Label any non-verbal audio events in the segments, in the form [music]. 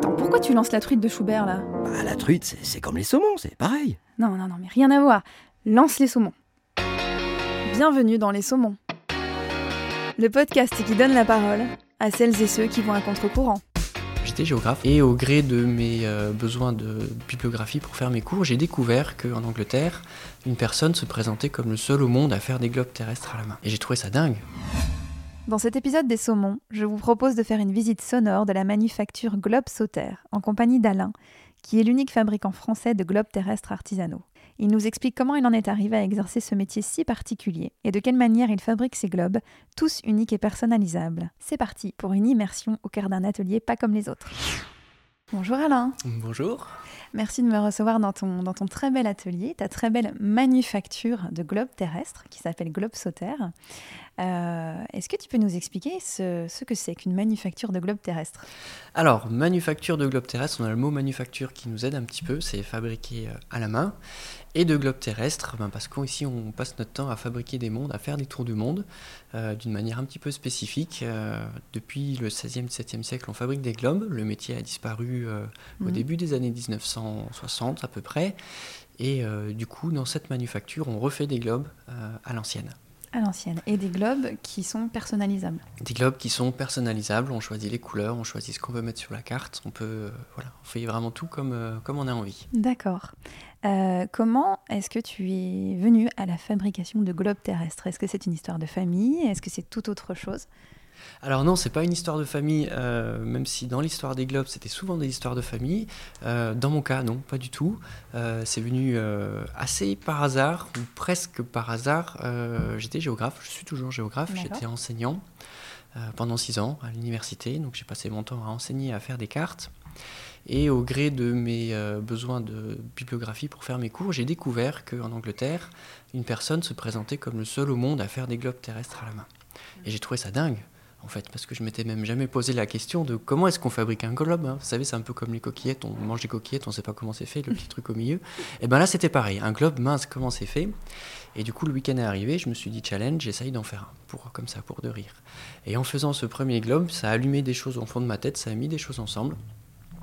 Attends, pourquoi tu lances la truite de Schubert là? Bah, la truite, c'est- comme les saumons, c'est pareil. Non, non, non, mais rien à voir. Lance les saumons. Bienvenue dans Les Saumons. Le podcast qui donne la parole à celles et ceux qui vont à contre-courant. J'étais géographe et au gré de mes euh, besoins de bibliographie pour faire mes cours, j'ai découvert qu'en Angleterre, une personne se présentait comme le seul au monde à faire des globes terrestres à la main. Et j'ai trouvé ça dingue. Dans cet épisode des Saumons, je vous propose de faire une visite sonore de la manufacture Globe Sauter en compagnie d'Alain, qui est l'unique fabricant français de globes terrestres artisanaux. Il nous explique comment il en est arrivé à exercer ce métier si particulier et de quelle manière il fabrique ses globes, tous uniques et personnalisables. C'est parti pour une immersion au cœur d'un atelier pas comme les autres. Bonjour Alain, Bonjour. merci de me recevoir dans ton, dans ton très bel atelier, ta très belle manufacture de globes terrestres qui s'appelle Globe Sauter. Euh, Est-ce que tu peux nous expliquer ce, ce que c'est qu'une manufacture de globes terrestres Alors, manufacture de globes terrestres, on a le mot manufacture qui nous aide un petit peu, c'est fabriquer euh, à la main. Et de globes terrestres, ben parce qu'ici on passe notre temps à fabriquer des mondes, à faire des tours du monde, euh, d'une manière un petit peu spécifique. Euh, depuis le 16e, 17e siècle, on fabrique des globes. Le métier a disparu au Mhm. début des années 1960 à peu près. Et euh, du coup, dans cette manufacture, on refait des globes euh, à l'ancienne. À l'ancienne. Et des globes qui sont personnalisables. Des globes qui sont personnalisables, on choisit les couleurs, on choisit ce qu'on veut mettre sur la carte, on peut, euh, voilà, on fait vraiment tout comme, euh, comme on a envie. D'accord. Euh, comment est-ce que tu es venu à la fabrication de globes terrestres? Est-ce que c'est une histoire de famille? Est-ce que c'est tout autre chose? Alors non, c'est pas une histoire de famille, euh, même si dans l'histoire des globes, c'était souvent des histoires de famille. Euh, dans mon cas, non, pas du tout. Euh, c'est venu assez par hasard, ou presque par hasard. J'étais géographe, je suis toujours géographe, j'étais enseignant pendant six ans à l'université, donc j'ai passé mon temps à enseigner, à faire des cartes. Et au gré de mes besoins de bibliographie pour faire mes cours, j'ai découvert qu'en Angleterre, une personne se présentait comme le seul au monde à faire des globes terrestres à la main. Et j'ai trouvé ça dingue, en fait, parce que je m'étais même jamais posé la question de comment est-ce qu'on fabrique un globe. hein. Vous savez, c'est un peu comme les coquillettes, on mange des coquillettes, on ne sait pas comment c'est fait, le petit truc au milieu. Et bien là, c'était pareil, un globe mince, comment c'est fait? Et du coup, le week-end est arrivé, je me suis dit challenge, j'essaye d'en faire un, pour, comme ça, pour de rire. Et en faisant ce premier globe, ça a allumé des choses au fond de ma tête, ça a mis des choses ensemble.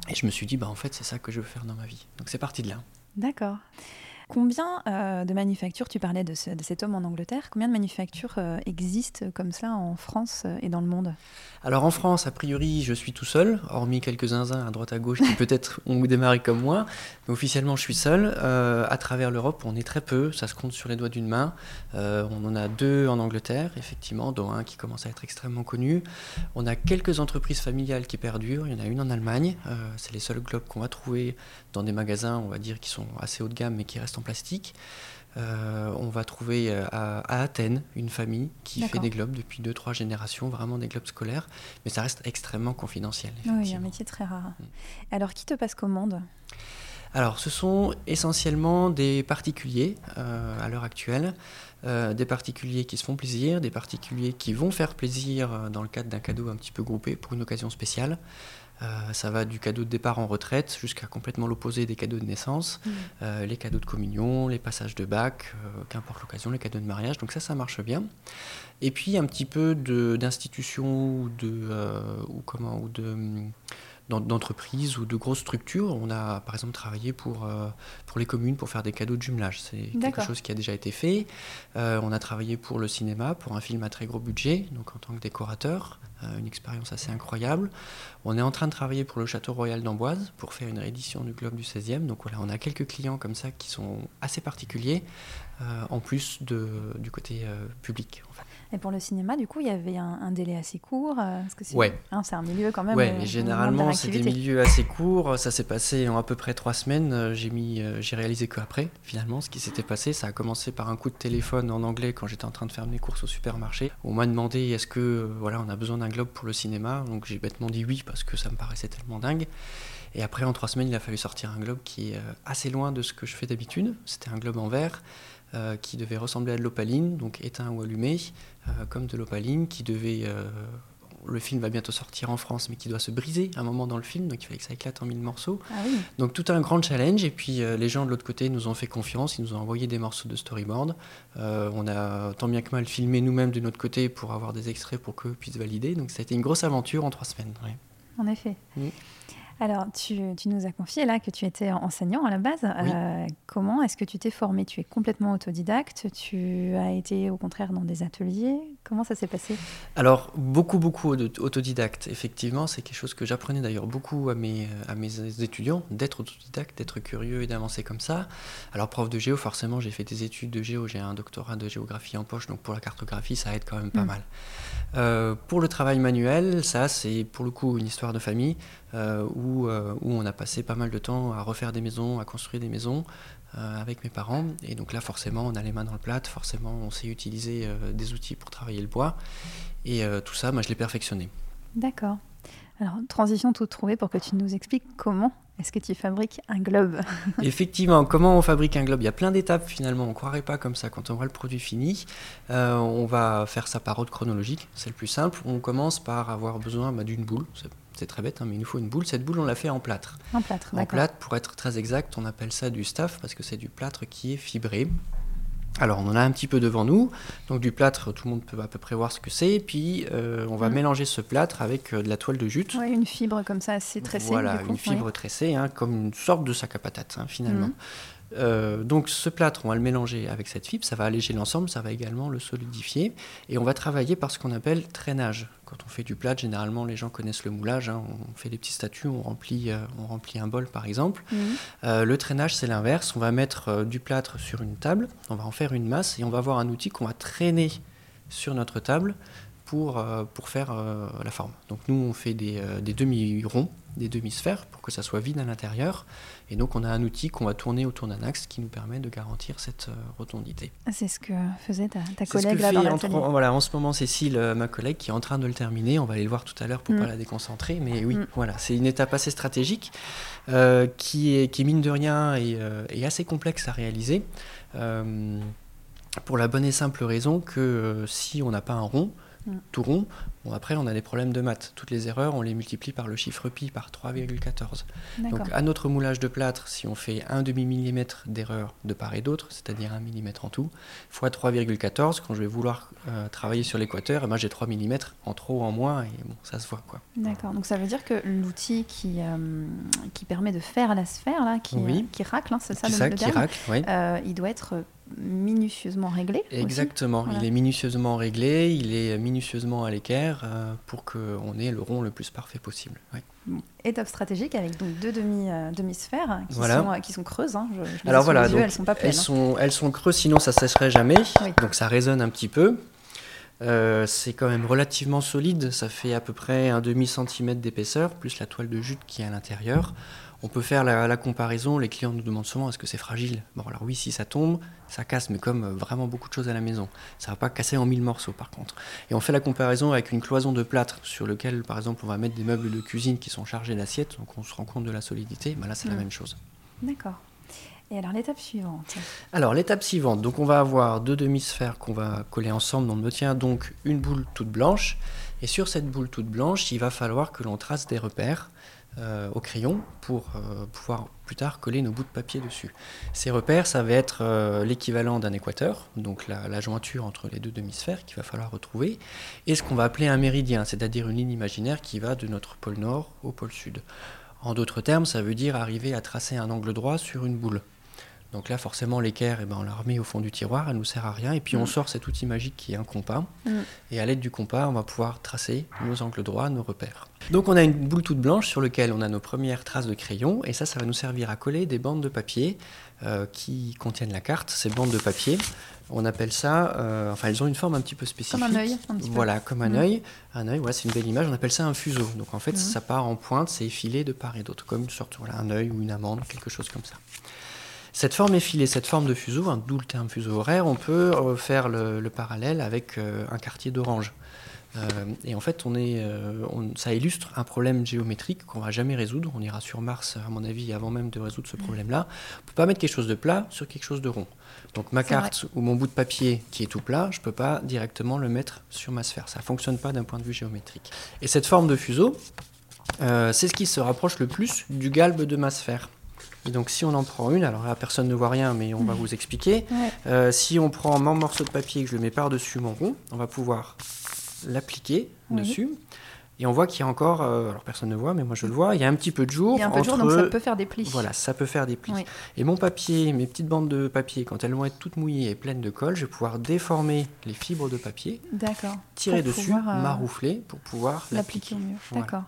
Et je me suis dit, bah en fait, c'est ça que je veux faire dans ma vie. Donc c'est parti de là. D'accord. Combien euh, de manufactures, tu parlais de, ce- de cet homme en Angleterre, combien de manufactures euh, existent comme cela en France euh, et dans le monde? Alors en France, a priori, je suis tout seul, hormis quelques zinzins à droite à gauche qui [laughs] peut-être ont démarré comme moi. Mais officiellement, je suis seul. À travers l'Europe, on est très peu, ça se compte sur les doigts d'une main. On en a deux en Angleterre, effectivement, dont un qui commence à être extrêmement connu. On a quelques entreprises familiales qui perdurent. Il y en a une en Allemagne. C'est les seuls globes qu'on va trouver dans des magasins, on va dire, qui sont assez haut de gamme, mais qui restent en plastique. Euh, on va trouver euh, à, à Athènes une famille qui fait des globes depuis 2-3 générations, vraiment des globes scolaires, mais ça reste extrêmement confidentiel. Oui, un métier très rare. Mm. Alors, qui te passe commande? Alors, ce sont essentiellement des particuliers euh, à l'heure actuelle, euh, des particuliers qui se font plaisir, des particuliers qui vont faire plaisir dans le cadre d'un cadeau un petit peu groupé pour une occasion spéciale. Euh, ça va du cadeau de départ en retraite jusqu'à complètement l'opposé des cadeaux de naissance, Mm. euh, les cadeaux de communion, les passages de bac, euh, qu'importe l'occasion, les cadeaux de mariage. Donc ça, ça marche bien. Et puis un petit peu de- d'institutions ou de ou comment ou de d'entreprises ou de grosses structures. On a par exemple travaillé pour, euh, pour les communes pour faire des cadeaux de jumelage. C'est quelque chose qui a déjà été fait. Euh, on a travaillé pour le cinéma, pour un film à très gros budget, donc en tant que décorateur. Euh, une expérience assez incroyable. On est en train de travailler pour le Château Royal d'Amboise pour faire une réédition du Globe du 16e. Donc voilà, on a quelques clients comme ça qui sont assez particuliers, en plus de, du côté public. en fait. Et pour le cinéma, du coup, il y avait un, un délai assez court euh, parce que c'est Ouais. hein, un milieu quand même. Ouais, euh, mais généralement, c'est des milieux assez courts. Ça s'est passé en à peu près trois semaines. Euh, J'ai mis, j'ai réalisé que après, finalement, ce qui s'était passé. Ça a commencé par un coup de téléphone en anglais quand j'étais en train de faire mes courses au supermarché. On m'a demandé est-ce que, voilà, on a besoin d'un globe pour le cinéma? Donc j'ai bêtement dit oui parce que ça me paraissait tellement dingue. Et après, en trois semaines, il a fallu sortir un globe qui est assez loin de ce que je fais d'habitude. C'était un globe en verre euh, qui devait ressembler à de l'opaline, donc éteint ou allumé, euh, comme de l'opaline, qui devait euh, le film va bientôt sortir en France, mais qui doit se briser à un moment dans le film, donc il fallait que ça éclate en mille morceaux. Ah oui. Donc tout un grand challenge, et puis les gens de l'autre côté nous ont fait confiance, ils nous ont envoyé des morceaux de storyboard. On a tant bien que mal filmé nous-mêmes de notre côté pour avoir des extraits pour qu'eux puissent valider, donc ça a été une grosse aventure en trois semaines. ouais. En effet. Oui. Alors, tu, nous as confié là que tu étais enseignant à la base. Euh, comment est-ce que tu t'es formé? Tu es complètement autodidacte? Tu as été au contraire dans des ateliers? Comment ça s'est passé? Alors, beaucoup, beaucoup autodidacte. Effectivement, c'est quelque chose que j'apprenais d'ailleurs beaucoup à mes, à mes étudiants, d'être autodidacte, d'être curieux et d'avancer comme ça. Alors, prof de géo, forcément, j'ai fait des études de géo, j'ai un doctorat de géographie en poche, donc pour la cartographie, ça aide quand même pas mm. mal. Euh, pour le travail manuel, ça, c'est pour le coup une histoire de famille. Euh, où, euh, où, on a passé pas mal de temps à refaire des maisons, à construire des maisons euh, avec mes parents. Et donc là, forcément, on a les mains dans le plat, forcément, on sait utiliser des outils pour travailler le bois. Et tout ça, moi, je l'ai perfectionné. D'accord. Alors, transition toute trouvée pour que tu nous expliques comment est-ce que tu fabriques un globe [laughs] Effectivement, comment on fabrique un globe? Il y a plein d'étapes finalement, on ne croirait pas comme ça quand on voit le produit fini. on va faire ça par ordre chronologique, c'est le plus simple. On commence par avoir besoin bah, d'une boule, c'est très bête, hein, mais il nous faut une boule. Cette boule, on l'a fait en plâtre. En plâtre, En plâtre, pour être très exact, on appelle ça du staff parce que c'est du plâtre qui est fibré. Alors, on en a un petit peu devant nous. Donc, du plâtre, tout le monde peut à peu près voir ce que c'est. Puis, euh, on va mm. mélanger ce plâtre avec euh, de la toile de jute. Oui, une fibre comme ça, assez tressée. Voilà, une fibre tressée, hein, comme une sorte de sac à patates, hein, finalement. Mm. Euh, donc ce plâtre, on va le mélanger avec cette fibre, ça va alléger l'ensemble, ça va également le solidifier. Et on va travailler par ce qu'on appelle traînage. Quand on fait du plâtre, généralement les gens connaissent le moulage, hein. on fait des petits statues, on remplit, euh, on remplit un bol par exemple. Mhm. Euh, le traînage, c'est l'inverse, on va mettre du plâtre sur une table, on va en faire une masse et on va avoir un outil qu'on va traîner sur notre table pour, pour faire la forme. Donc nous, on fait des, des demi-ronds, des demi-sphères pour que ça soit vide à l'intérieur. Et donc on a un outil qu'on va tourner autour d'un axe qui nous permet de garantir cette euh, rotondité. Ah, c'est ce que faisait ta, collègue là dans Voilà, en ce moment Cécile, euh, ma collègue, qui est en train de le terminer. On va aller le voir tout à l'heure pour ne mm. pas la déconcentrer. Mais oui, mm. voilà, c'est une étape assez stratégique euh, qui, est, qui mine de rien et, est assez complexe à réaliser. pour la bonne et simple raison que si on n'a pas un rond, Mm. tout rond. Bon, après, on a des problèmes de maths. Toutes les erreurs, on les multiplie par le chiffre pi, par 3,14. Donc, à notre moulage de plâtre, si on fait un demi-millimètre d'erreur de part et d'autre, c'est-à-dire un millimètre en tout, fois 3,14, quand je vais vouloir euh, travailler sur l'équateur, eh ben, j'ai 3 millimètres en trop, en moins, et bon, ça se voit. quoi. D'accord. Donc, ça veut dire que l'outil qui, euh, qui permet de faire la sphère, là, qui, euh, qui racle, hein, c'est ça, le, qui racle, il doit être minutieusement réglé. Exactement, il est minutieusement réglé, il est minutieusement à l'équerre euh, pour qu'on ait le rond le plus parfait possible. Étape stratégique avec donc deux demi, euh, demi-sphères qui, sont, euh, qui sont creuses. Hein. Alors voilà, elles sont pas pleines. Elles, hein. sont, elles sont creuses, sinon ça sécherait jamais. Donc ça résonne un petit peu. c'est quand même relativement solide, ça fait à peu près un demi centimètre d'épaisseur, plus la toile de jute qui est à l'intérieur. On peut faire la, comparaison, les clients nous demandent souvent est-ce que c'est fragile? Bon alors oui, si ça tombe, ça casse, mais comme euh, vraiment beaucoup de choses à la maison. Ça va pas casser en mille morceaux par contre. Et on fait la comparaison avec une cloison de plâtre sur lequel par exemple on va mettre des meubles de cuisine qui sont chargés d'assiettes, donc on se rend compte de la solidité, ben là c'est la mm. même chose. D'accord. Et alors l'étape suivante? Alors l'étape suivante, donc on va avoir deux demi-sphères qu'on va coller ensemble. On obtient donc une boule toute blanche. Et sur cette boule toute blanche, il va falloir que l'on trace des repères. Euh, au crayon pour euh, pouvoir plus tard coller nos bouts de papier dessus. Ces repères, ça va être euh, l'équivalent d'un équateur, donc la, jointure entre les deux demi-sphères qu'il va falloir retrouver, et ce qu'on va appeler un méridien, c'est-à-dire une ligne imaginaire qui va de notre pôle nord au pôle sud. En d'autres termes, ça veut dire arriver à tracer un angle droit sur une boule. Donc là, forcément, l'équerre, eh ben, on la remet au fond du tiroir, elle ne nous sert à rien. Et puis on mm. sort cet outil magique qui est un compas. Mm. Et à l'aide du compas, on va pouvoir tracer nos angles droits, nos repères. Donc on a une boule toute blanche sur laquelle on a nos premières traces de crayon. Et ça, ça va nous servir à coller des bandes de papier euh, qui contiennent la carte. Ces bandes de papier, on appelle ça, euh, enfin elles ont une forme un petit peu spécifique. Comme un œil, un petit peu. Voilà, comme un mm. œil. Un œil, ouais, c'est une belle image. On appelle ça un fuseau. Donc en fait, ça part en pointe, c'est effilé de part et d'autre, comme une sorte, voilà, un œil ou une amande, quelque chose comme ça. Cette forme effilée, cette forme de fuseau, hein, d'où le terme fuseau horaire, on peut euh, faire le, parallèle avec euh, un quartier d'orange. Euh, et en fait, on est, ça illustre un problème géométrique qu'on va jamais résoudre. On ira sur Mars, à mon avis, avant même de résoudre ce problème-là. On peut pas mettre quelque chose de plat sur quelque chose de rond. Donc ma carte ou mon bout de papier qui est tout plat, je peux pas directement le mettre sur ma sphère. Ça fonctionne pas d'un point de vue géométrique. Et cette forme de fuseau, c'est ce qui se rapproche le plus du galbe de ma sphère. Et donc si on en prend une, alors là personne ne voit rien mais on va mm. vous expliquer. Euh, si on prend mon morceau de papier et que je le mets par-dessus mon rond, on va pouvoir l'appliquer dessus. Et on voit qu'il y a encore, euh, alors personne ne voit, mais moi je le vois, il y a un petit peu de jour. Il y a un peu de jour, donc ça peut faire des plis. Voilà, ça peut faire des plis. Oui. Et mon papier, mes petites bandes de papier, quand elles vont être toutes mouillées et pleines de colle, je vais pouvoir déformer les fibres de papier, tirer Pour dessus, pouvoir, euh, maroufler pour pouvoir L'appliquer au mur. Voilà. D'accord.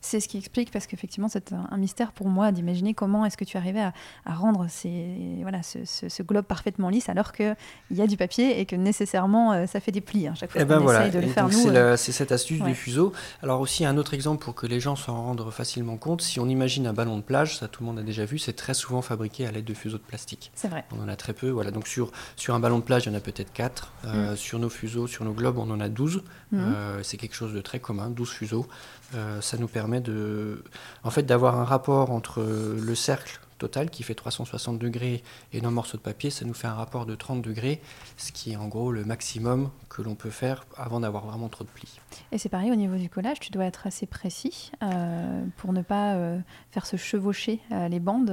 C'est ce qui explique, parce qu'effectivement, c'est un un mystère pour moi d'imaginer comment est-ce que tu arrivais à, à rendre ces, voilà, ce, ce- ce globe parfaitement lisse alors qu'il y a du papier et que nécessairement euh, ça fait des plis. hein, chaque fois Eh qu'on ben voilà, essaye de le Et faire c'est euh, c'est cette astuce ouais. du fuseau. Alors aussi un autre exemple pour que les gens s'en rendent facilement compte, si on imagine un ballon de plage, ça tout le monde a déjà vu, c'est très souvent fabriqué à l'aide de fuseaux de plastique. C'est vrai. On en a très peu, voilà. Donc sur, sur un ballon de plage, il y en a peut-être 4. Mm. Sur nos fuseaux, sur nos globes, on en a 12. Mhm. Euh, c'est quelque chose de très commun, 12 fuseaux. Euh, ça nous permet de, en fait, d'avoir un rapport entre le cercle total qui fait 360 degrés et nos morceaux de papier, ça nous fait un rapport de 30 degrés, ce qui est en gros le maximum que l'on peut faire avant d'avoir vraiment trop de plis. Et c'est pareil au niveau du collage, tu dois être assez précis euh, pour ne pas euh, faire se chevaucher les bandes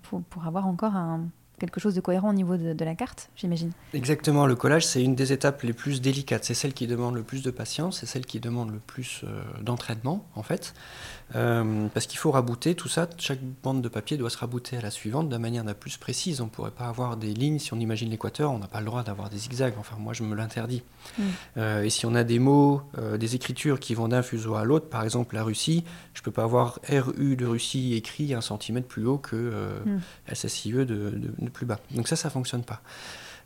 pour avoir encore un, quelque chose de cohérent au niveau de, la carte, j'imagine. Exactement, le collage, c'est une des étapes les plus délicates. C'est celle qui demande le plus de patience, c'est celle qui demande le plus euh, d'entraînement, en fait. Euh, parce qu'il faut rabouter tout ça. Chaque bande de papier doit se rabouter à la suivante de manière la plus précise. On ne pourrait pas avoir des lignes. Si on imagine l'équateur, on n'a pas le droit d'avoir des zigzags. Enfin, moi, je me l'interdis. Mm. Euh, et si on a des mots, euh, des écritures qui vont d'un fuseau à l'autre, par exemple la Russie, je ne peux pas avoir RU de Russie écrit un centimètre plus haut que euh, Mm. SSIE de, de- de plus bas. Donc ça, ça ne fonctionne pas.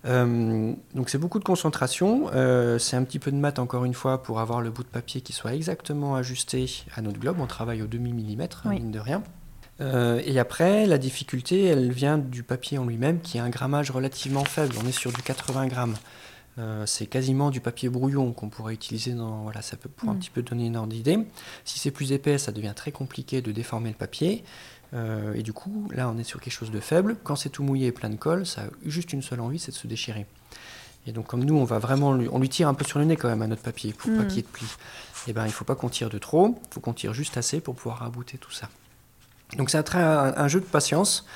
Euh, donc c'est beaucoup de concentration, euh, c'est un petit peu de maths encore une fois pour avoir le bout de papier qui soit exactement ajusté à notre globe. On travaille au demi-millimètre, hein, Oui. mine de rien. Euh, et après, la difficulté, elle vient du papier en lui-même qui a un grammage relativement faible. On est sur du 80 grammes. Euh, c'est quasiment du papier brouillon qu'on pourrait utiliser dans. Voilà, ça peut pour un Mm. petit peu donner une ordre d'idée. Si c'est plus épais, ça devient très compliqué de déformer le papier. Euh, et du coup, là, on est sur quelque chose de faible. Quand c'est tout mouillé et plein de colle, ça a juste une seule envie, c'est de se déchirer. Et donc, comme nous, on va vraiment, lui, on lui tire un peu sur le nez quand même à notre papier pour Mm. pas qu'il y ait de plis. Et ben, il faut pas qu'on tire de trop. Il faut qu'on tire juste assez pour pouvoir rabouter tout ça. Donc, c'est un, un- jeu de patience.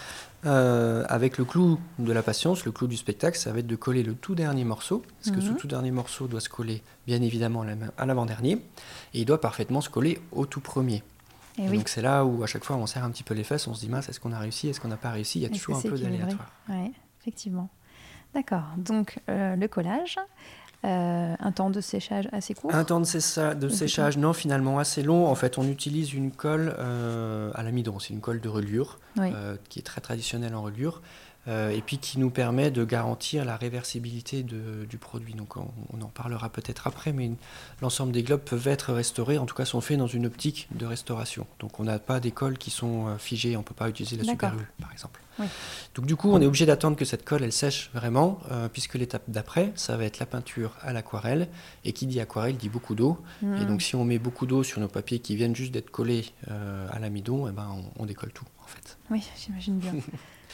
euh, avec le clou de la patience, le clou du spectacle, ça va être de coller le tout dernier morceau, parce que ce Mhm. tout dernier morceau doit se coller bien évidemment à l'avant-dernier, et il doit parfaitement se coller au tout premier. Et Et oui, donc c'est là où à chaque fois on serre un petit peu les fesses, on se dit mince, est-ce qu'on a réussi, est-ce qu'on n'a pas réussi? Il y a toujours un peu d'aléatoire. ouais, effectivement. D'accord. Donc euh, le collage, euh, un temps de séchage assez court? Un temps de, sécha- de Au séchage, non, finalement assez long. En fait, on utilise une colle euh, à l'amidon, c'est une colle de reliure, Oui. euh, qui est très traditionnelle en reliure, euh, et puis qui nous permet de garantir la réversibilité de- du produit. Donc on, on en parlera peut-être après, mais l'ensemble des globes peuvent être restaurés, en tout cas sont faits dans une optique de restauration. Donc on n'a pas des colles qui sont euh, figées, on ne peut pas utiliser la super par exemple. Oui. Donc du coup, on est obligé d'attendre que cette colle elle sèche vraiment, euh, puisque l'étape d'après, ça va être la peinture à l'aquarelle, et qui dit aquarelle dit beaucoup d'eau. Et Mm. donc si on met beaucoup d'eau sur nos papiers qui viennent juste d'être collés euh, à l'amidon, eh ben, on, on décolle tout en fait. Oui, j'imagine bien. [laughs]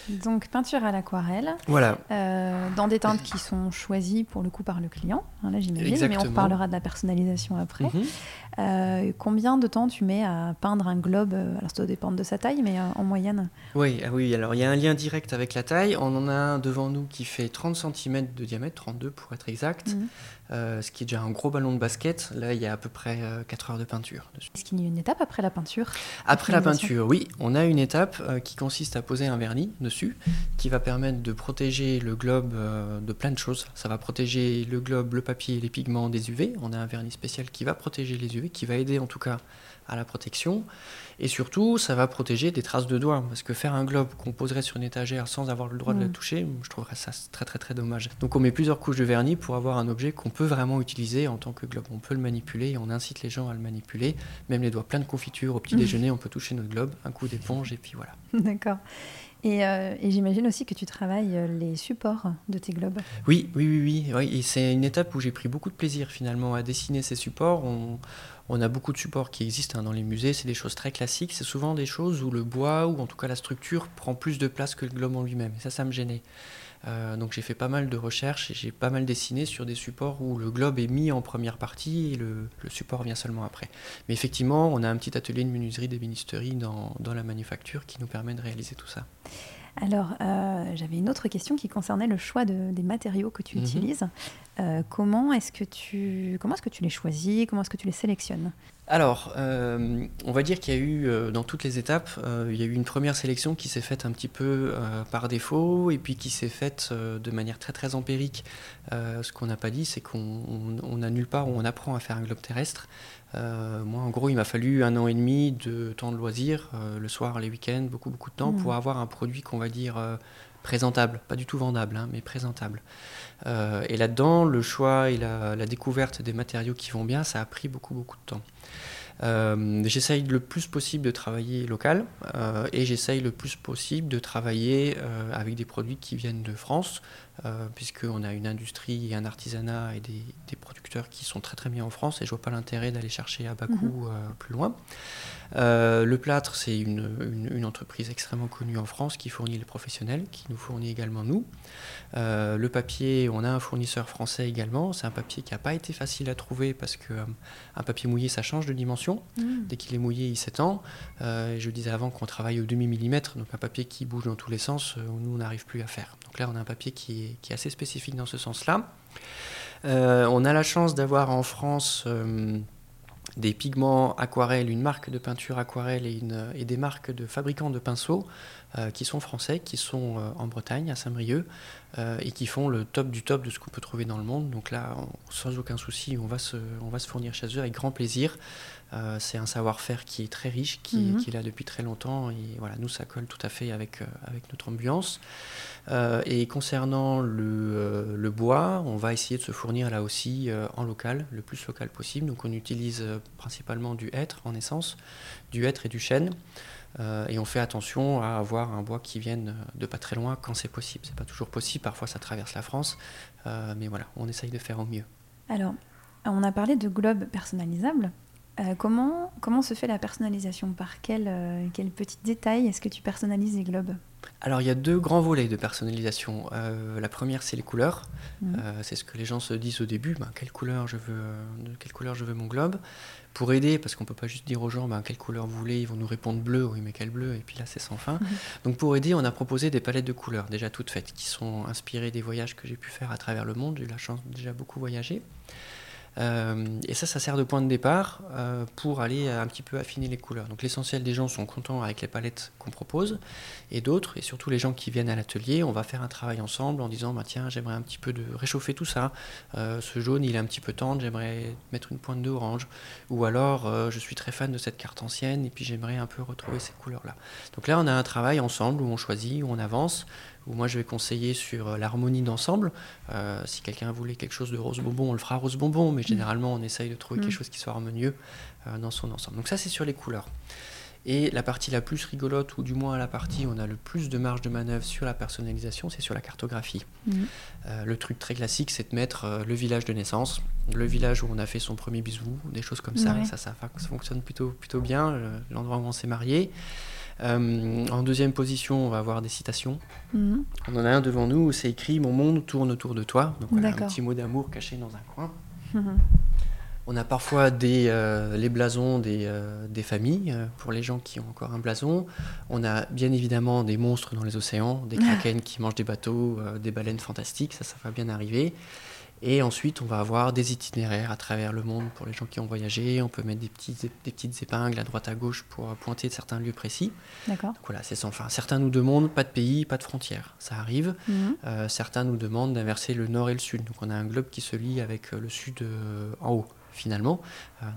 Donc peinture à l'aquarelle, Voilà, euh, dans des teintes qui sont choisies pour le coup par le client, hein, là j'imagine, mais on reparlera de la personnalisation après. Mhm. Euh, combien de temps tu mets à peindre un globe euh, Alors ça doit dépendre de sa taille, mais en moyenne? Oui, ah oui, alors il y a un lien direct avec la taille. On en a un devant nous qui fait 30 cm de diamètre, 32 pour être exact, Mhm. Euh, ce qui est déjà un gros ballon de basket. Là, il y a à peu près 4 heures de peinture. Est-ce qu'il y a une étape après la peinture Après la peinture, oui, on a une étape euh, qui consiste à poser un vernis dessus, qui va permettre de protéger le globe euh, de plein de choses. Ça va protéger le globe, le papier, les pigments des UV. On a un vernis spécial qui va protéger les UV, qui va aider en tout cas à la protection. Et surtout, ça va protéger des traces de doigts. Parce que faire un globe qu'on poserait sur une étagère sans avoir le droit de le Mm. toucher, je trouverais ça très très très dommage. Donc on met plusieurs couches de vernis pour avoir un objet qu'on peut vraiment utiliser en tant que globe. On peut le manipuler et on incite les gens à le manipuler. Même les doigts pleins de confiture au petit Mm. déjeuner, on peut toucher notre globe, un coup d'éponge et puis voilà. [laughs] D'accord. Et, euh, et j'imagine aussi que tu travailles euh, les supports de tes globes. Oui, oui, oui, oui. c'est une étape où j'ai pris beaucoup de plaisir finalement à dessiner ces supports. On, on a beaucoup de supports qui existent hein, dans les musées. C'est des choses très classiques. C'est souvent des choses où le bois ou en tout cas la structure prend plus de place que le globe en lui-même. Et ça, ça me gênait. Euh, donc j'ai fait pas mal de recherches et j'ai pas mal dessiné sur des supports où le globe est mis en première partie et le, le support vient seulement après. Mais effectivement, on a un petit atelier de menuiserie d'ébénisterie dans, dans la manufacture qui nous permet de réaliser tout ça. Alors, euh, j'avais une autre question qui concernait le choix de- des matériaux que tu Mhm. utilises. Euh, comment est-ce que tu comment est-ce que tu les choisis? Comment est-ce que tu les sélectionnes? Alors, euh, on va dire qu'il y a eu, euh, dans toutes les étapes, euh, il y a eu une première sélection qui s'est faite un petit peu par défaut et puis qui s'est faite de manière très très empirique. ce qu'on n'a pas dit, c'est qu'on n'a nulle part où on apprend à faire un globe terrestre. moi, en gros, il m'a fallu un an et demi de temps de loisirs, le soir, les week-ends, beaucoup beaucoup de temps, mmh. pour avoir un produit qu'on va dire présentable, pas du tout vendable, hein, mais présentable. Euh, et là-dedans, le choix et la, découverte des matériaux qui vont bien, ça a pris beaucoup, beaucoup de temps. Euh, j'essaye le plus possible de travailler local euh, et j'essaye le plus possible de travailler avec des produits qui viennent de France, puisqu'on a une industrie et un artisanat et des, producteurs qui sont très très bien en France et je vois pas l'intérêt d'aller chercher à bas mhm. coût plus loin. le plâtre, c'est une, une, entreprise extrêmement connue en France qui fournit les professionnels, qui nous fournit également nous. Euh, le papier, on a un fournisseur français également. C'est un papier qui n'a pas été facile à trouver parce que euh, un papier mouillé, ça change de dimension. Mm. Dès qu'il est mouillé, il s'étend. Euh, je disais avant qu'on travaille au demi-millimètre, donc un papier qui bouge dans tous les sens, nous, on n'arrive plus à faire. Donc là, on a un papier qui est, qui est assez spécifique dans ce sens-là. on a la chance d'avoir en France des pigments aquarelles, une marque de peinture aquarelle et des marques de fabricants de pinceaux euh, qui sont français, qui sont euh, en Bretagne, à Saint-Brieuc, euh, et qui font le top du top de ce qu'on peut trouver dans le monde. Donc là, sans aucun souci, on va, se, on va se fournir chez eux avec grand plaisir. c'est un savoir-faire qui est très riche, qui, mhm. qui, est là depuis très longtemps, et voilà, nous, ça colle tout à fait avec, avec notre ambiance. et concernant le, le, bois, on va essayer de se fournir là aussi en local, le plus local possible. Donc on utilise principalement du hêtre en essence, du hêtre et du chêne. Euh, et on fait attention à avoir un bois qui vienne de pas très loin quand c'est possible. C'est pas toujours possible, parfois ça traverse la France, euh, mais voilà, on essaye de faire au mieux. Alors, on a parlé de globes personnalisables. Euh, comment, comment se fait la personnalisation? Par quel, quel petit détail est-ce que tu personnalises les globes? Alors il y a deux grands volets de personnalisation. Euh, la première c'est les couleurs. Euh, c'est ce que les gens se disent au début. Ben, quelle couleur je veux, euh, quelle couleur je veux mon globe? Pour aider, parce qu'on peut pas juste dire aux gens ben, quelle couleur vous voulez, ils vont nous répondre bleu. Oui mais quel bleu Et puis là c'est sans fin. Mhm. Donc pour aider, on a proposé des palettes de couleurs déjà toutes faites, qui sont inspirées des voyages que j'ai pu faire à travers le monde. J'ai eu la chance de déjà beaucoup voyager. Euh, et ça, ça sert de point de départ euh, pour aller un petit peu affiner les couleurs. Donc l'essentiel des gens sont contents avec les palettes qu'on propose, et d'autres, et surtout les gens qui viennent à l'atelier, on va faire un travail ensemble en disant, bah, tiens, j'aimerais un petit peu de réchauffer tout ça. Euh, ce jaune, il est un petit peu tendre, j'aimerais mettre une pointe d'orange. Ou alors, je suis très fan de cette carte ancienne, et puis j'aimerais un peu retrouver ces couleurs-là. Donc là, on a un travail ensemble où on choisit, où on avance, où moi je vais conseiller sur euh, l'harmonie d'ensemble. Euh, si quelqu'un voulait quelque chose de rose bonbon, on le fera rose bonbon, mais mm. généralement on essaye de trouver quelque mm. chose qui soit harmonieux euh, dans son ensemble. Donc ça c'est sur les couleurs. Et la partie la plus rigolote, ou du moins la partie où on a le plus de marge de manœuvre sur la personnalisation, c'est sur la cartographie. Mm. le truc très classique, c'est de mettre le village de naissance, le village où on a fait son premier bisou, des choses comme ça. Ça, ça. ça, fonctionne plutôt, plutôt bien, l'endroit où on s'est marié. Euh, en deuxième position, on va avoir des citations. Mhm. On en a un devant nous où c'est écrit Mon monde tourne autour de toi. Donc voilà, un petit mot d'amour caché dans un coin. Mhm. On a parfois des, euh, les blasons des, euh, des familles, pour les gens qui ont encore un blason. On a bien évidemment des monstres dans les océans, des [laughs] kraken qui mangent des bateaux, des baleines fantastiques, ça, ça va bien arriver. Et ensuite, on va avoir des itinéraires à travers le monde pour les gens qui ont voyagé. On peut mettre des petites, des petites épingles à droite à gauche pour pointer certains lieux précis. D'accord. voilà, c'est sans fin. Certains nous demandent pas de pays, pas de frontières. Ça arrive. Mhm. Euh, certains nous demandent d'inverser le nord et le sud. Donc on a un globe qui se lie avec euh, le sud euh, en haut, finalement.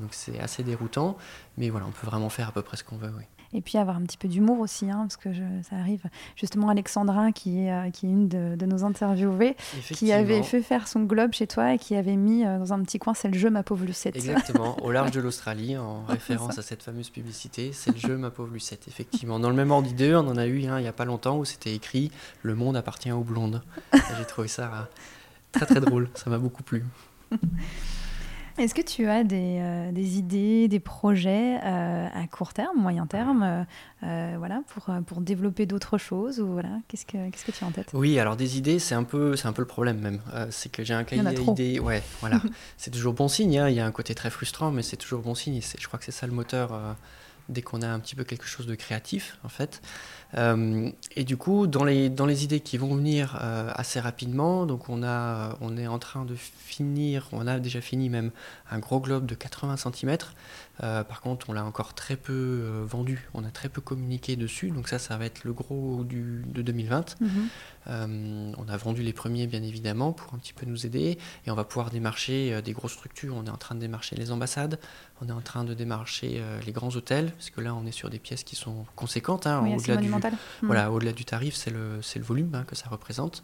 donc c'est assez déroutant. Mais voilà, on peut vraiment faire à peu près ce qu'on veut. Oui et puis avoir un petit peu d'humour aussi, hein, parce que ça arrive. Justement, Alexandra, qui est, euh, qui est une de, nos interviewées, qui avait fait faire son globe chez toi et qui avait mis euh, dans un petit coin, c'est le jeu Ma pauvre Lucette. Exactement, au large de [laughs] l'Australie, en référence à cette fameuse publicité, c'est le jeu Ma pauvre Lucette, effectivement. Dans le même ordre d'idée, on en a eu il n'y a pas longtemps où c'était écrit Le monde appartient aux blondes. J'ai trouvé ça euh, très très drôle, ça m'a beaucoup plu. [laughs] Est-ce que tu as des, euh, idées, des projets euh, à court terme, moyen terme, euh, voilà, pour, pour développer d'autres choses ou voilà, qu'est-ce que qu'est-ce que tu as en tête? Oui, alors des idées, c'est un peu c'est un peu le problème même. c'est que j'ai un cahier d'idées. Ouais, voilà. [laughs] c'est toujours bon signe. Hein. Il y a un côté très frustrant, mais c'est toujours bon signe. je crois que c'est ça le moteur dès qu'on a un petit peu quelque chose de créatif, en fait. Euh, et du coup, dans les, dans les idées qui vont venir euh, assez rapidement, donc on, a, on est en train de finir, on a déjà fini même un gros globe de 80 cm Euh, par contre, on l'a encore très peu euh, vendu, on a très peu communiqué dessus, donc ça, ça va être le gros du, de 2020. Mhm. Euh, on a vendu les premiers, bien évidemment, pour un petit peu nous aider, et on va pouvoir démarcher des grosses structures. On est en train de démarcher les ambassades, on est en train de démarcher les grands hôtels, parce que là, on est sur des pièces qui sont conséquentes. hein, Oui, au-delà du, monumental. Mhm. voilà, au-delà du tarif, c'est le, c'est le volume hein, que ça représente.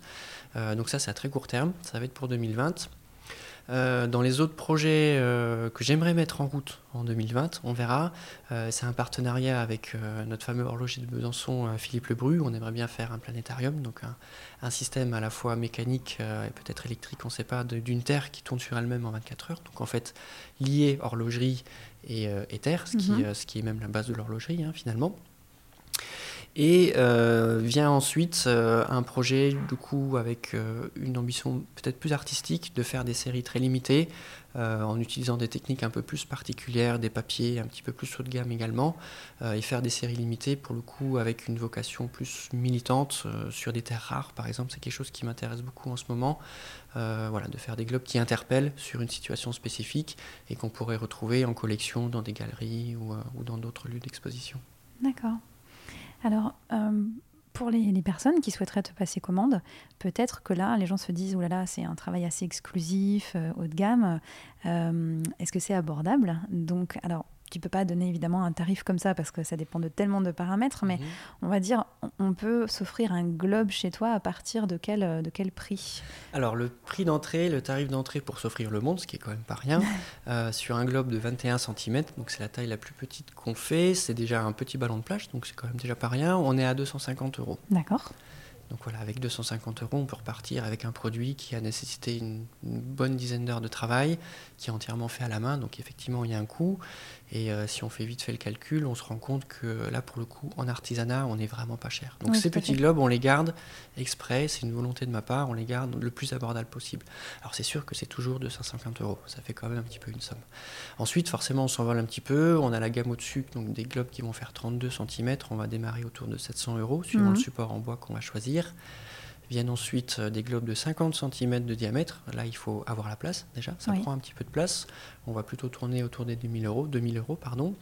Donc ça, c'est à très court terme. Ça va être pour 2020. Euh, dans les autres projets euh, que j'aimerais mettre en route en 2020, on verra. Euh, c'est un partenariat avec notre fameux horloger de Besançon, Philippe Lebru. On aimerait bien faire un planétarium, donc un, un système à la fois mécanique et peut-être électrique, on ne sait pas, d'une terre qui tourne sur elle-même en 24 heures. Donc en fait, lié horlogerie et, et terre, ce, qui, Mhm. ce qui est même la base de l'horlogerie hein, finalement. Et euh, vient ensuite euh, un projet du coup avec euh, une ambition peut-être plus artistique de faire des séries très limitées en utilisant des techniques un peu plus particulières, des papiers un petit peu plus haut de gamme également, et faire des séries limitées pour le coup avec une vocation plus militante sur des terres rares par exemple, c'est quelque chose qui m'intéresse beaucoup en ce moment. Voilà, de faire des globes qui interpellent sur une situation spécifique et qu'on pourrait retrouver en collection dans des galeries ou dans d'autres lieux d'exposition. D'accord. Alors, euh, pour les, personnes qui souhaiteraient te passer commande, peut-être que là, les gens se disent, oh là là, c'est un travail assez exclusif, euh, haut de gamme. Euh, Est-ce que c'est abordable? Donc, alors, tu peux pas donner évidemment un tarif comme ça parce que ça dépend de tellement de paramètres, mais Mhm. on va dire, on- peut s'offrir un globe chez toi à partir de quel, euh, de quel prix? Alors le prix d'entrée, le tarif d'entrée pour s'offrir le monde, ce qui est quand même pas rien, [laughs] euh, sur un globe de 21 cm, donc c'est la taille la plus petite qu'on fait, c'est déjà un petit ballon de plage, donc c'est quand même déjà pas rien, on est à 250 euros. D'accord Donc voilà, avec 250 euros, on peut repartir avec un produit qui a nécessité une, une bonne dizaine d'heures de travail, qui est entièrement fait à la main, donc effectivement il y a un coût. Et euh, si on fait vite fait le calcul, on se rend compte que là pour le coup, en artisanat, on n'est vraiment pas cher. Donc Oui, ces petits fait. globes, on les garde exprès, c'est une volonté de ma part, on les garde le plus abordable possible. Alors c'est sûr que c'est toujours 250 euros, ça fait quand même un petit peu une somme. Ensuite, forcément, on s'envole un petit peu, on a la gamme au-dessus, donc des globes qui vont faire 32 cm, on va démarrer autour de 700 euros, suivant Mhm. le support en bois qu'on va choisir. Viennent ensuite euh, des globes de 50 cm de diamètre. Là, il faut avoir la place déjà. Ça Oui. prend un petit peu de place. On va plutôt tourner autour des 2000 euros, 2000 euros pardon.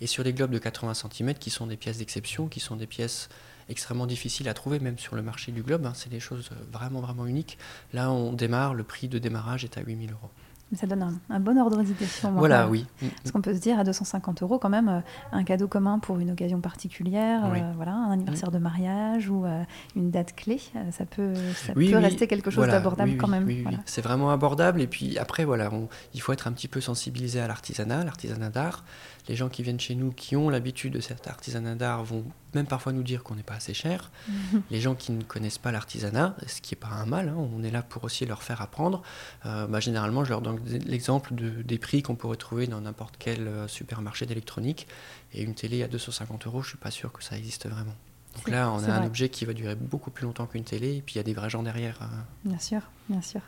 Et sur des globes de 80 cm, qui sont des pièces d'exception, qui sont des pièces extrêmement difficiles à trouver, même sur le marché du globe. hein. C'est des choses euh, vraiment, vraiment uniques. Là, on démarre, le prix de démarrage est à 8000 euros. Mais Ça donne un, un bon ordre d'idée. moins. Voilà, oui. Parce qu'on peut se dire à 250 euros quand même euh, un cadeau commun pour une occasion particulière, Oui. euh, voilà, un anniversaire de mariage ou euh, une date clé, ça peut, ça Oui, peut oui, rester quelque chose voilà, d'abordable quand même. voilà. C'est vraiment abordable. Et puis après, voilà, on- il faut être un petit peu sensibilisé à l'artisanat, l'artisanat d'art. Les gens qui viennent chez nous, qui ont l'habitude de cet artisanat d'art, vont même parfois nous dire qu'on n'est pas assez cher. [laughs] Les gens qui ne connaissent pas l'artisanat, ce qui n'est pas un mal, hein, on est là pour aussi leur faire apprendre. Euh, bah, généralement, je leur donne l'exemple de- des prix qu'on pourrait trouver dans n'importe quel euh, supermarché d'électronique. Et une télé à 250 euros, je suis pas sûr que ça existe vraiment. Donc là, on a un vrai. objet qui va durer beaucoup plus longtemps qu'une télé, et puis il y a des vrais gens derrière. euh, Bien sûr, bien sûr.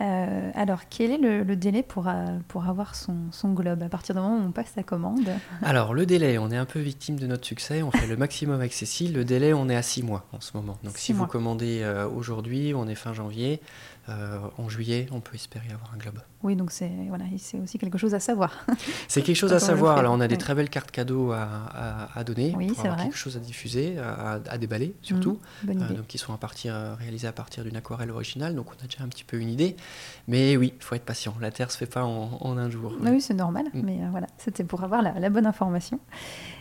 Euh, alors, quel est le, le délai pour, euh, pour avoir son, son globe À partir du moment où on passe sa commande Alors, le délai, on est un peu victime de notre succès. On fait le maximum avec Cécile. Le délai, on est à 6 mois en ce moment. Donc, Six si mois. vous commandez euh, aujourd'hui, on est fin janvier. Euh, en juillet, on peut espérer avoir un globe. Oui, donc c'est voilà, aussi quelque chose à savoir. [laughs] C'est quelque chose à savoir. Alors, on a des oui. très belles cartes cadeaux à, à- à donner Oui, pour c'est avoir vrai. quelque chose à diffuser, à, à déballer surtout. Bonne Euh, donc, qui sont à partir, réalisés à partir d'une aquarelle originale. Donc, on a déjà un petit peu une idée. Mais oui, il faut être patient. La Terre se fait pas en, en un jour. Oui, c'est normal, Mm. mais euh, voilà, c'était pour avoir la, la bonne information.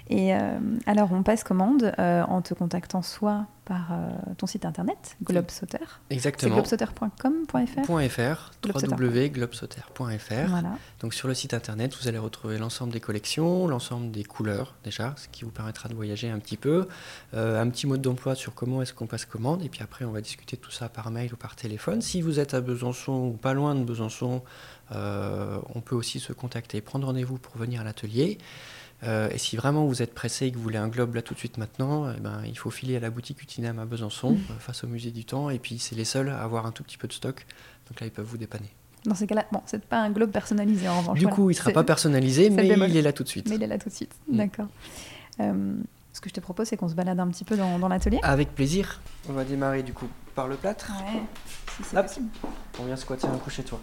Et euh, alors, on passe commande euh, en te contactant soit par euh, ton site internet, Globesauter, c'est Exactement. globesauter.com.fr. .fr, Globesauter. www.globesauter.fr. Voilà, Donc sur le site internet, vous allez retrouver l'ensemble des collections, l'ensemble des couleurs déjà, ce qui vous permettra de voyager un petit peu, un petit mode d'emploi sur comment est-ce qu'on passe commande, et puis après on va discuter de tout ça par mail ou par téléphone. Si vous êtes à Besançon ou pas loin de Besançon, on peut aussi se contacter, prendre rendez-vous pour venir à l'atelier. Euh, et si vraiment vous êtes pressé et que vous voulez un globe là tout de suite maintenant, eh ben, il faut filer à la boutique Utinam à Besançon, euh, face au musée du temps, et puis c'est les seuls à avoir un tout petit peu de stock, donc là ils peuvent vous dépanner. dans ces cas-là, bon, c'est pas un globe personnalisé en revanche. Du voilà. coup, il ne sera pas personnalisé, mais il est là tout de suite. Mais il est là tout de suite, Mm. d'accord. Euh, ce que je te propose, c'est qu'on se balade un petit peu dans, dans l'atelier. Avec plaisir. On va démarrer du coup par le plâtre. Ouais, si c'est Hop. possible. On vient squatter un coup chez toi.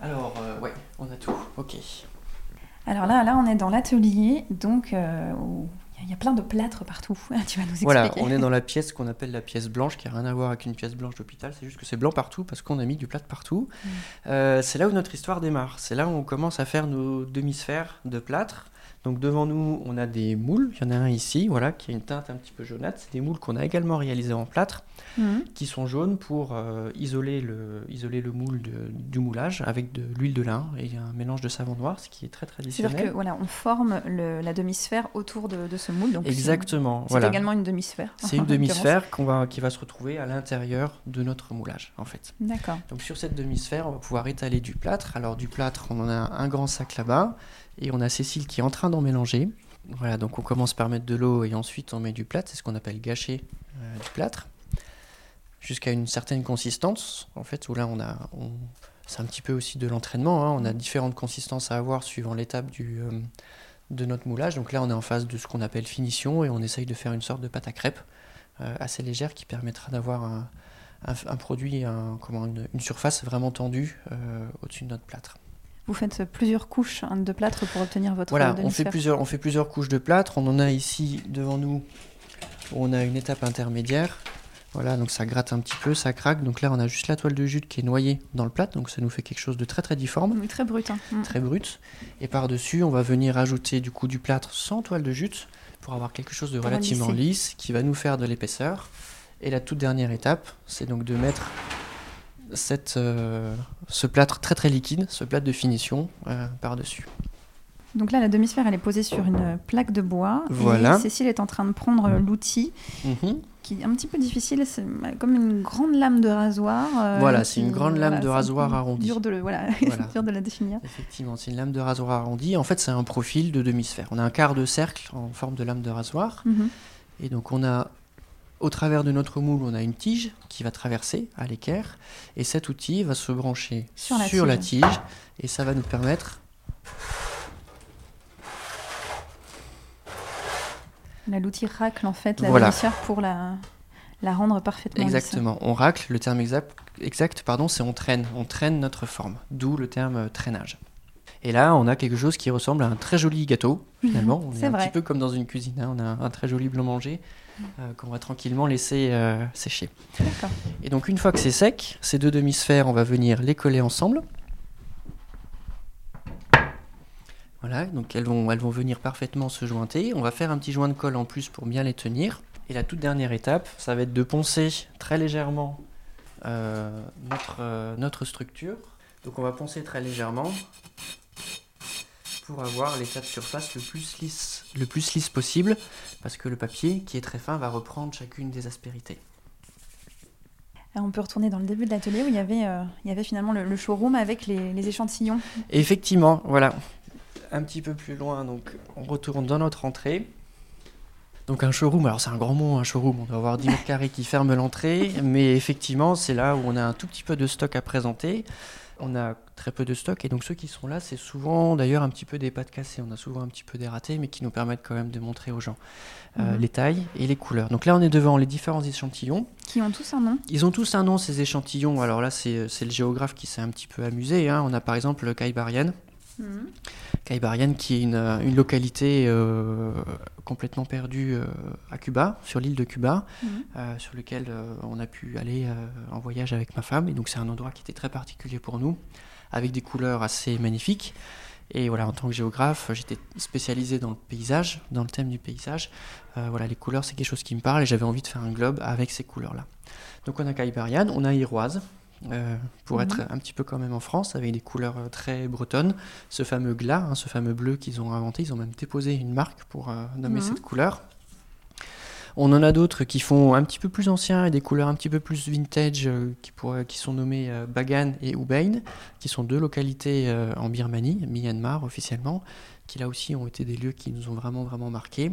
Alors, ouais, on a tout. Ok. Alors là, là, on est dans l'atelier, donc euh, où il y a plein de plâtres partout. [laughs] tu vas nous expliquer. Voilà, on est dans la pièce qu'on appelle la pièce blanche, qui n'a rien à voir avec une pièce blanche d'hôpital, c'est juste que c'est blanc partout parce qu'on a mis du plâtre partout. Mm. Euh, c'est là où notre histoire démarre, c'est là où on commence à faire nos demi-sphères de plâtre. Donc devant nous, on a des moules, il y en a un ici, voilà, qui a une teinte un petit peu jaunâtre. C'est des moules qu'on a également réalisés en plâtre, Mhm. qui sont jaunes pour euh, isoler, le, isoler le moule de- du moulage avec de l'huile de lin et un mélange de savon noir, ce qui est très traditionnel. C'est-à-dire que voilà, on forme le- la demi-sphère autour de, de ce moule. Donc Exactement, C'est voilà. également une demi-sphère. C'est [laughs] une demi-sphère qu'on va, qui va se retrouver à l'intérieur de notre moulage, en fait. D'accord. Donc sur cette demi-sphère, on va pouvoir étaler du plâtre. Alors du plâtre, on en a un grand sac là-bas, et on a Cécile qui est en train d'en mélanger. Voilà, donc on commence par mettre de l'eau et ensuite on met du plâtre, c'est ce qu'on appelle gâcher euh, du plâtre, jusqu'à une certaine consistance, en fait, où là on a... on- C'est un petit peu aussi de l'entraînement, hein. on a différentes consistances à avoir suivant l'étape du... euh, de notre moulage. Donc là, on est en phase de ce qu'on appelle finition et on essaye de faire une sorte de pâte à crêpes euh, assez légère qui permettra d'avoir un, un, un produit, un- comment, une, une surface vraiment tendue euh, au-dessus de notre plâtre. Vous faites plusieurs couches hein, de plâtre pour obtenir votre Voilà, on fait, plusieurs, on fait plusieurs couches de plâtre. On en a ici devant nous, on a une étape intermédiaire. Voilà, donc ça gratte un petit peu, ça craque. Donc là, on a juste la toile de jute qui est noyée dans le plâtre, donc ça nous fait quelque chose de très très difforme. Oui, très brut. hein. Mm. très brute. Et par-dessus, on va venir ajouter du coup du plâtre sans toile de jute pour avoir quelque chose de relativement lisse qui va nous faire de l'épaisseur. Et la toute dernière étape, c'est donc de mettre cette, euh, ce plâtre très très liquide, ce plâtre de finition euh, par-dessus. Donc là, la demi-sphère, elle est posée sur une plaque de bois. Voilà. Et Cécile est en train de prendre l'outil Mhm. qui est un petit peu difficile. C'est comme une grande lame de rasoir. euh, Voilà, c'est une grande lame de rasoir arrondie. Dur de, le, voilà, [laughs] Voilà. dur de la définir. Effectivement, c'est une lame de rasoir arrondie. En fait, c'est un profil de demi-sphère. On a un quart de cercle en forme de lame de rasoir. Mhm. Et donc on a, au travers de notre moule, on a une tige qui va traverser à l'équerre. Et cet outil va se brancher Sur sur la la, tige. Et ça va nous permettre, l'outil racle en fait la Voilà. pour la, la rendre parfaitement lisse. exactement, on racle, le terme exact, exact pardon, c'est on traîne. On traîne notre forme, d'où le terme euh, traînage. Et là, on a quelque chose qui ressemble à un très joli gâteau, finalement. On est, un vrai. petit peu comme dans une cuisine. hein. On a un, un très joli blanc manger euh, qu'on va tranquillement laisser euh, sécher. Et donc une fois que c'est sec, ces deux demi-sphères, on va venir les coller ensemble. Voilà, donc elles vont, elles vont venir parfaitement se jointer. On va faire un petit joint de colle en plus pour bien les tenir. Et la toute dernière étape, ça va être de poncer très légèrement euh, notre, notre structure. Donc on va poncer très légèrement pour avoir l'état de surface le plus lisse, le plus lisse possible, parce que le papier, qui est très fin, va reprendre chacune des aspérités. Alors, on peut retourner dans le début de l'atelier où il y avait, euh, il y avait finalement le, le showroom avec les, les échantillons. Effectivement, voilà. Un petit peu plus loin, donc on retourne dans notre entrée. Donc un showroom, alors c'est un grand mot, un showroom, on doit avoir 10 mètres [laughs] carrés qui ferment l'entrée, mais effectivement c'est là où on a un tout petit peu de stock à présenter. On a très peu de stock et donc ceux qui sont là, c'est souvent d'ailleurs un petit peu des pattes cassées, on a souvent un petit peu des ratés, mais qui nous permettent quand même de montrer aux gens euh, Mhm. les tailles et les couleurs. Donc là on est devant les différents échantillons. qui ont tous un nom. Ils ont tous un nom, ces échantillons. Alors là, c'est c'est le géographe qui s'est un petit peu amusé. hein. On a par exemple le Kaibarian. Kaibarian, qui est une, euh, une localité euh, complètement perdue euh, à Cuba, sur l'île de Cuba, Mhm. euh, sur lequel euh, on a pu aller euh, en voyage avec ma femme. Et donc c'est un endroit qui était très particulier pour nous, avec des couleurs assez magnifiques. Et voilà, en tant que géographe, j'étais spécialisé dans le paysage, dans le thème du paysage. Euh, voilà, les couleurs, c'est quelque chose qui me parle et j'avais envie de faire un globe avec ces couleurs-là. Donc on a Kaibarian, on a Iroise, euh, pour Mhm. être un petit peu quand même en France, avec des couleurs euh, très bretonnes. Ce fameux glas, hein, ce fameux bleu qu'ils ont inventé, ils ont même déposé une marque pour euh, nommer Mhm. cette couleur. On en a d'autres qui font un petit peu plus anciens et des couleurs un petit peu plus vintage euh, qui, sont nommées euh, Bagan et Ubain, qui sont deux localités euh, en Birmanie, Myanmar officiellement, qui là aussi ont été des lieux qui nous ont vraiment vraiment marqués.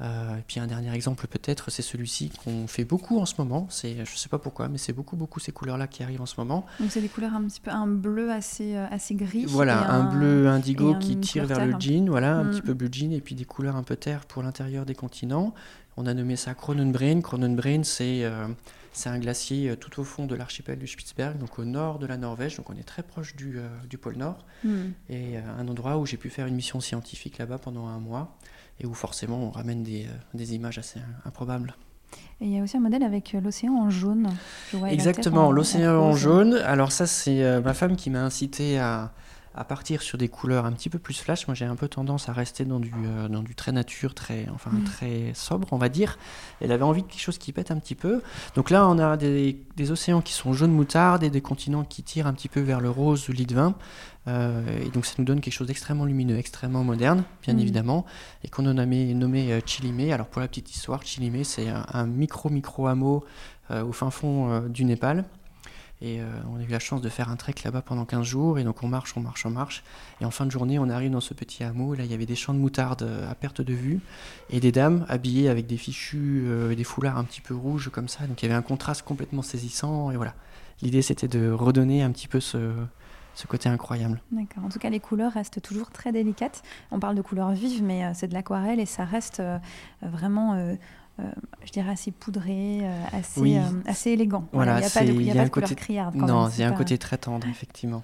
Euh, et puis un dernier exemple peut-être, c'est celui-ci qu'on fait beaucoup en ce moment. C'est, je sais pas pourquoi, mais c'est beaucoup beaucoup ces couleurs-là qui arrivent en ce moment. Donc c'est des couleurs un petit peu un bleu assez euh, assez gris. Voilà, un, bleu indigo qui tire vers le jean, voilà, un Mm. petit peu bleu jean, et puis des couleurs un peu terre pour l'intérieur des continents. On a nommé ça Cronenbrain. Cronenbrain, c'est euh, C'est un glacier tout au fond de l'archipel du Spitzberg, donc au nord de la Norvège, donc on est très proche du, du pôle Nord, Hmm. et un endroit où j'ai pu faire une mission scientifique là-bas pendant un mois, et où forcément on ramène des, euh, des images assez improbables. Et il y a aussi un modèle avec euh, l'océan en jaune. Exactement, en- l'océan en jaune. Alors ça, c'est euh, ma femme qui m'a incité à, à partir sur des couleurs un petit peu plus flash. Moi, j'ai un peu tendance à rester dans du, euh, dans du très nature, très, enfin, Mm. très sobre, on va dire. Elle avait envie de quelque chose qui pète un petit peu. Donc là, on a des, des océans qui sont jaune moutarde et des continents qui tirent un petit peu vers le rose ou lit de vin. Et donc ça nous donne quelque chose d'extrêmement lumineux, extrêmement moderne, bien Mm. évidemment, et qu'on a nommé, nommé euh, Chilimé. Alors pour la petite histoire, Chilimé, c'est un, un micro-micro hameau euh, au fin fond euh, du Népal. Et euh, on a eu la chance de faire un trek là-bas pendant 15 jours. Et donc on marche, on marche, on marche. Et en fin de journée, on arrive dans ce petit hameau. Là, il y avait des champs de moutarde euh, à perte de vue. Et des dames habillées avec des fichus euh, et des foulards un petit peu rouges comme ça. Donc il y avait un contraste complètement saisissant. Et voilà. L'idée, c'était de redonner un petit peu ce, ce côté incroyable. D'accord. En tout cas, les couleurs restent toujours très délicates. On parle de couleurs vives, mais euh, c'est de l'aquarelle et ça reste euh, vraiment, euh, je dirais, assez poudré, assez, Oui. assez élégant. Voilà, il n'y a pas de, y a y a pas un de couleur côté- criarde. quand non, il y c'est a un pas- côté très tendre, effectivement.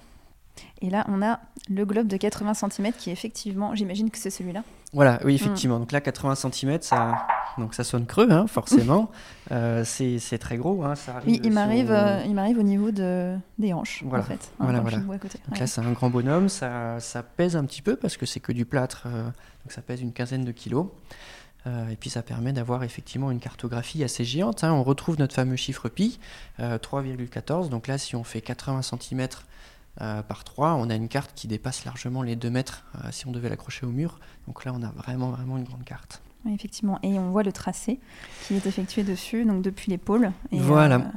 Et là, on a le globe de 80 cm qui est effectivement, j'imagine que c'est celui-là. Voilà, oui, effectivement. Donc là, 80 cm, ça, donc ça sonne creux, hein, forcément. [laughs] Euh, c'est très gros. Hein, ça Oui, il m'arrive, euh, au niveau de, des hanches, Voilà. en fait. Voilà, voilà. à côté. Donc Ouais. là, c'est un grand bonhomme, ça, ça pèse un petit peu parce que c'est que du plâtre, euh, donc ça pèse une quinzaine de kilos. Euh, et puis ça permet d'avoir effectivement une cartographie assez géante. hein. On retrouve notre fameux chiffre pi, euh, 3,14. Donc là, si on fait 80 cm par 3, on a une carte qui dépasse largement les 2 mètres euh, si on devait l'accrocher au mur. Donc là, on a vraiment, vraiment une grande carte. Oui, effectivement. Et on voit le tracé qui est effectué dessus, donc depuis. Et, Voilà.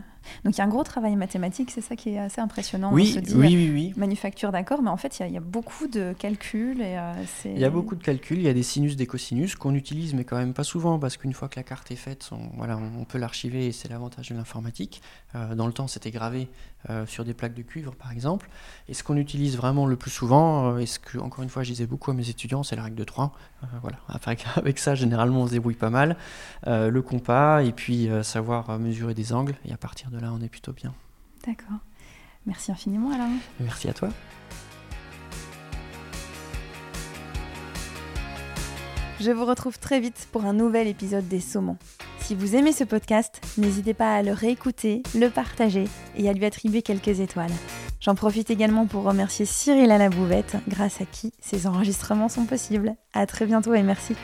Donc il y a un gros travail mathématique, c'est ça qui est assez impressionnant. on oui, se dit, oui, oui, oui. manufacture d'accord, mais en fait, il y a- il y, a beaucoup de calculs. Et, euh, Il y a beaucoup de calculs, il y a des sinus, des cosinus qu'on utilise, mais quand même pas souvent, parce qu'une fois que la carte est faite, on, voilà, on peut l'archiver et c'est l'avantage de l'informatique. Euh, dans le temps, c'était gravé euh, sur des plaques de cuivre, par exemple. Et ce qu'on utilise vraiment le plus souvent, et ce que, encore une fois, je disais beaucoup à mes étudiants, c'est la règle de 3. Euh, voilà. [laughs] Avec, avec ça, généralement, on se débrouille pas mal. Le compas, et puis savoir mesurer des angles, et à partir de là, on est plutôt bien. D'accord. Merci infiniment, Alain. Merci à toi. Je vous retrouve très vite pour un nouvel épisode des Saumons. Si vous aimez ce podcast, n'hésitez pas à le réécouter, le partager et à lui attribuer quelques étoiles. J'en profite également pour remercier Cyril à la bouvette, grâce à qui ces enregistrements sont possibles. À très bientôt et merci.